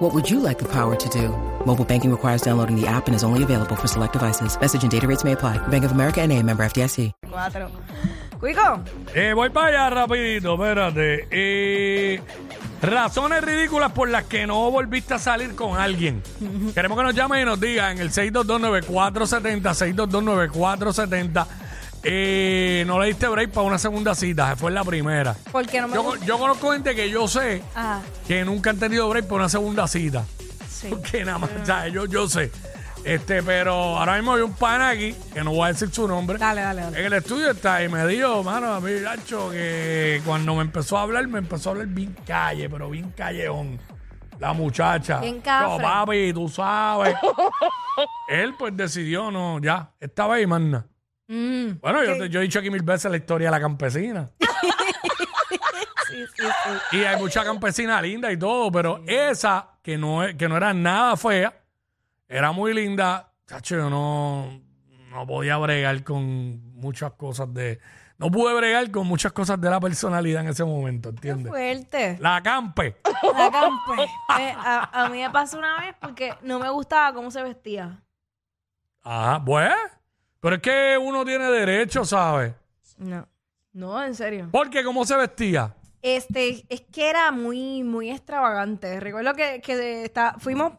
What would you like the power to do? Mobile banking requires downloading the app and is only available for select devices. Message and data rates may apply. Bank of America and a member FDIC. Cuatro. Cuico, Eh, voy para allá rapidito, espérate. Eh, razones ridículas por las que no volviste a salir con alguien. Queremos que nos llamen y nos digan en el 6229470, 6229470. Eh, no le diste break para una segunda cita, se fue la primera. no me Yo, gusta. yo conozco gente que yo sé que nunca han tenido break para una segunda cita. sí. Porque nada más, ¿sabes? Yo, yo sé. Este, pero ahora mismo hay un pana aquí, que no voy a decir su nombre. Dale, dale, dale. En el estudio está y me dijo, mano, a mí, Nacho, que cuando me empezó a hablar, me empezó a hablar bien calle, pero bien calleón. La muchacha. Bien cafre. Yo, papi, tú sabes. Él, pues, decidió, no, ya, esta vez y más nada. Mm, Bueno, yo, he dicho aquí mil veces la historia de la campesina. sí, sí, sí. Y hay mucha campesina linda y todo, pero esa, que no, es- que no era nada fea, era muy linda. Chacho, yo no, no podía bregar con muchas cosas de. No pude bregar con muchas cosas de la personalidad en ese momento, ¿entiendes? Fuerte. La campe. La campe. Eh, a, a mí me pasó una vez porque no me gustaba cómo se vestía. Ajá, pues. Pero es que uno tiene derecho, ¿sabes? No. No, en serio. Porque cómo se vestía. Este, es que era muy, muy extravagante. Recuerdo que, que está, fuimos,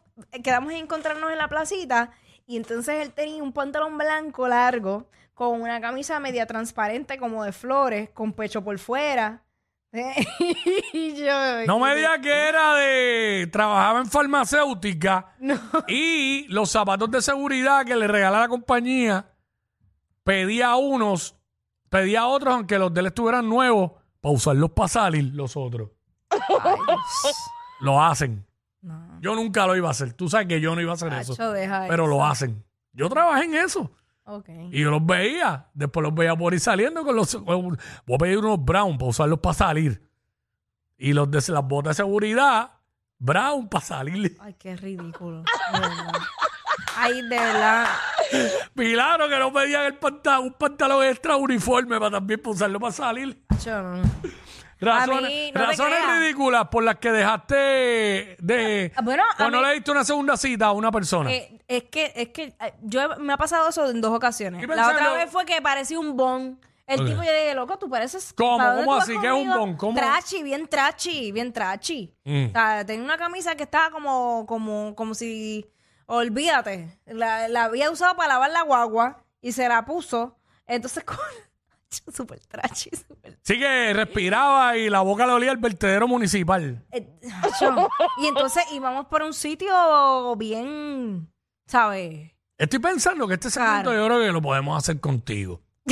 quedamos en encontrarnos en la placita y entonces él tenía un pantalón blanco largo con una camisa media transparente como de flores, con pecho por fuera. y yo, No me digas que era de. Trabajaba en farmacéutica. Y los zapatos de seguridad que le regala la compañía, pedía unos, pedía otros, aunque los de él estuvieran nuevos, para usarlos para salir los otros. Lo hacen. No. Yo nunca lo iba a hacer. Tú sabes que yo no iba a hacer eso. Pero eso. lo hacen. Yo trabajé en eso. Ok. Y yo los veía. Después los veía por ir saliendo con los. Voy a pedir unos brown para usarlos para salir. Y los de las botas de seguridad, brown para salir. Ay, qué ridículo. de verdad. Ay, de verdad. Milagro que no pedían el pantalón, un pantalón extra uniforme para también para usarlo para salir. Yo no. Razones, mí, no te razones creas. ridículas por las que dejaste de. Ah, bueno, o no mí- le diste una segunda cita a una persona. Eh, es que, es que eh, yo me ha pasado eso en dos ocasiones. La otra vez fue que parecía un bon. El tipo yo dije, loco, tú pareces. ¿Cómo? ¿para dónde ¿Cómo así? ¿Qué es un bon? ¿Cómo? Trachi, bien trachi, bien trachi. Mm. O sea, tenía una camisa que estaba como, como, como si. Olvídate. La, la había usado para lavar la guagua y se la puso. Entonces, con. Súper trachi, súper. Sí que respiraba y la boca le olía el vertedero municipal. Eh, acho. y entonces íbamos por un sitio bien. ¿Sabes? Estoy pensando que este segmento Claro. yo creo que lo podemos hacer contigo.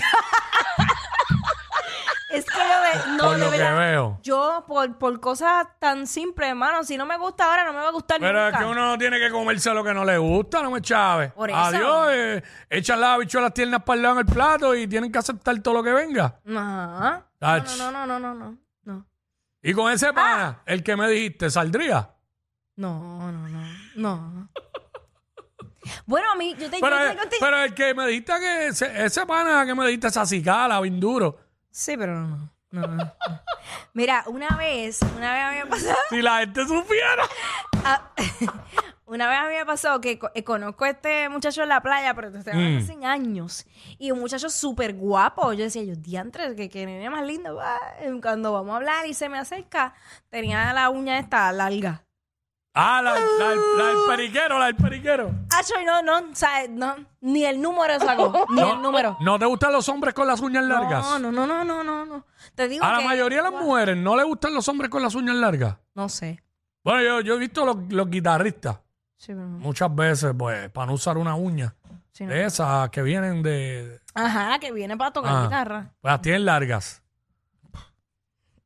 Es no, por de lo que verdad, veo. Yo, por, por cosas tan simples, hermano, si no me gusta ahora, no me va a gustar Pero es nunca. que uno no tiene que comerse lo que no le gusta, no me chaves. Por eso. Adiós, eh, echan las habichuelas tiernas para el lado en el plato y tienen que aceptar todo lo que venga. Ajá. Ach. No, no, no, no, no, no, no. Y con Ah. ese pana, el que me dijiste, ¿saldría? No, no, no, no. Bueno, a mí, yo te Pero, yo te pero el que me dijiste que ese, ese pana que me dijiste esa cicala, bien duro. Sí, pero no, no, no, no. Mira, una vez, una vez a mí me pasó, Si la gente supiera. ah, una vez a mí me pasó que co- eh, conozco a este muchacho en la playa, pero te estoy hablando Mm. hace años, y un muchacho súper guapo. Yo decía, yo, diantres, que, que nene más lindo. va". Cuando vamos a hablar y se me acerca, tenía la uña esta larga. Ah, la, la- la del periquero, la del periquero. Acho, y no, no, o sea, no, ni el número sacó, ni el número. ¿No te gustan los hombres con las uñas largas? No, no, no, no, no, no, no. Te digo A la mayoría de las mujeres no le gustan los hombres con las uñas largas. No sé. Bueno, yo, yo he visto los, los guitarristas Sí, pero no. muchas veces, pues, para no usar una uña. Sí, no. De esas que vienen de. Ajá, que viene para tocar Ah. guitarra. Pues las tienen largas.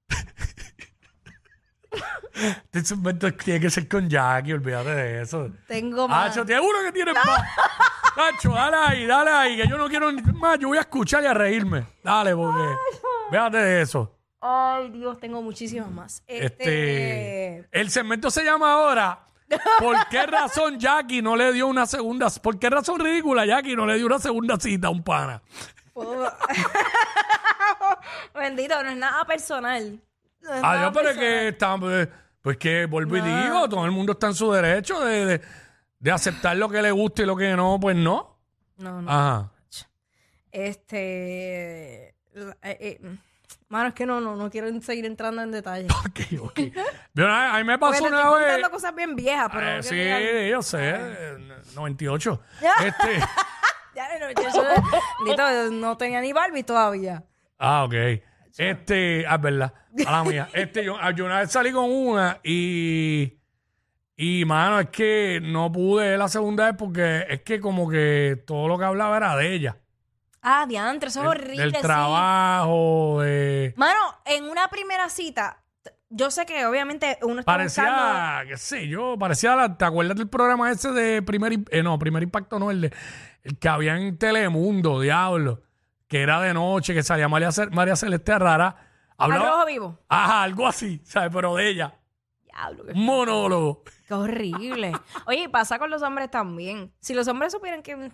Este segmento tiene que ser con Jackie, olvídate de eso. Tengo más. Hacho, tiene uno que tiene más. Nacho, dale ahí, dale ahí, que yo no quiero ni más, yo voy a escuchar y a reírme. Dale, porque. Véate de eso. Ay, Dios, tengo muchísimas más. Este. Este. El segmento se llama ahora. ¿Por qué razón Jackie no le dio una segunda? ¿Por qué razón ridícula Jackie no le dio una segunda cita a un pana? Bendito, no es nada personal. Nada Adiós, pero es que está, pues, pues que vuelvo y digo, todo el mundo está en su derecho de, de- de aceptar lo que le gusta y lo que no, pues no. No, no. Ajá. Este. la- eh, eh, mano, es que no, no, no quiero seguir entrando en detalle. Ok, ok. Yo, a a mí me Porque pasó te una estoy vez. contando cosas bien viejas, pero. No sí, quiero llegar- yo sé, eh, 98. este, Ya, no, yo no tenía ni Barbie todavía. ah, ok. Este, ah, es verdad. A la mía. Este, yo, yo una vez salí con una y. Y, mano, es que no pude la segunda vez porque es que como que todo lo que hablaba era de ella. Ah, diantre, eso es horrible. Del sí. trabajo, de... Mano, en una primera cita, yo sé que obviamente uno está buscando. Parecía, qué sé yo, parecía, la- ¿te acuerdas del programa ese de Primer, Im- eh, no, Primer Impacto no, el, de, el que había en Telemundo, diablo, que era de noche, que salía María, Ce- María Celeste Rara, hablaba, rojo vivo. ajá, algo así, ¿sabes? Pero de ella, Diablo, qué, un monólogo. qué horrible. Oye, y pasa con los hombres también. Si los hombres supieran que.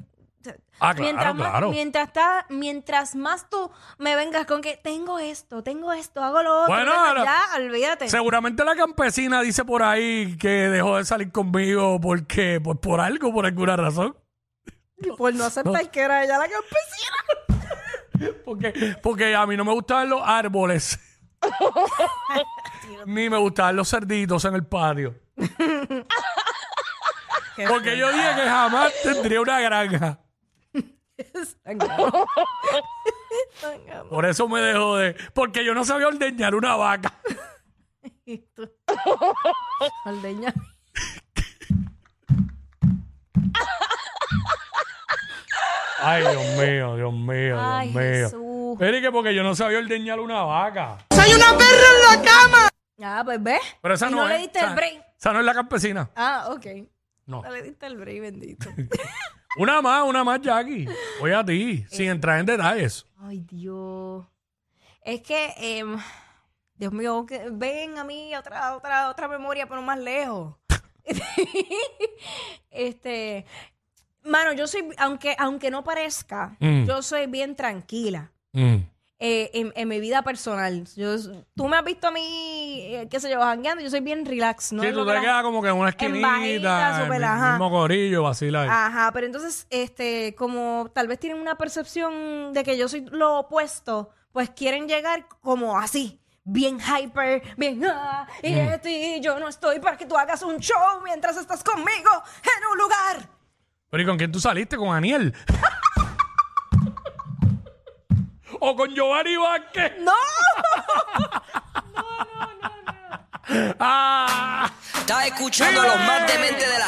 Ah, claro, mientras, más, claro. mientras, está, mientras más tú me vengas con que tengo esto, tengo esto, hago lo otro, Bueno, venga, ahora- ya, olvídate. Seguramente la campesina dice por ahí que dejó de salir conmigo porque, pues por algo, por alguna razón. Por no aceptar que era ella la campesina. Porque, porque a mí no me gustaban los árboles. Ni me gustaban los cerditos en el patio. Porque yo dije que jamás tendría una granja. Por eso me dejó de. Porque yo no sabía ordeñar una vaca. Aldeña. Ay, Dios mío, Dios mío, Dios Ay, mío. Jesús. Pero es que porque yo no sabía ordeñar una vaca. Ah, pues ve. Pero esa y no, no es. le diste esa- el break. Esa no es la campesina. Ah, ok. No. No le diste el break, bendito. Una más, una más, Jackie. Voy a ti, sin entrar en detalles. Ay, Dios. Es que, em, Dios mío, que ven a mí otra, otra, otra memoria, pero más lejos. este, mano, yo soy, aunque, aunque no parezca, Mm. yo soy bien tranquila. Mm. eh, en, en mi vida personal. Yo, tú me has visto a mí, eh, qué sé yo, jangueando, yo soy bien relax, ¿no? sí, tú te la- quedas como que en una bajita, esquinita, en súper, el ajá. mismo corillo, vacila ahí. Ajá, pero entonces, este, como tal vez tienen una percepción de que yo soy lo opuesto, pues quieren llegar como así, bien hyper, bien, ah, y Mm. ti yo no estoy para que tú hagas un show mientras estás conmigo en un lugar. Pero ¿y con quién tú saliste? ¿Con Aniel? ¿O con Giovanni Vázquez? ¡No! ¡Ah! Estás escuchando a los más dementes de la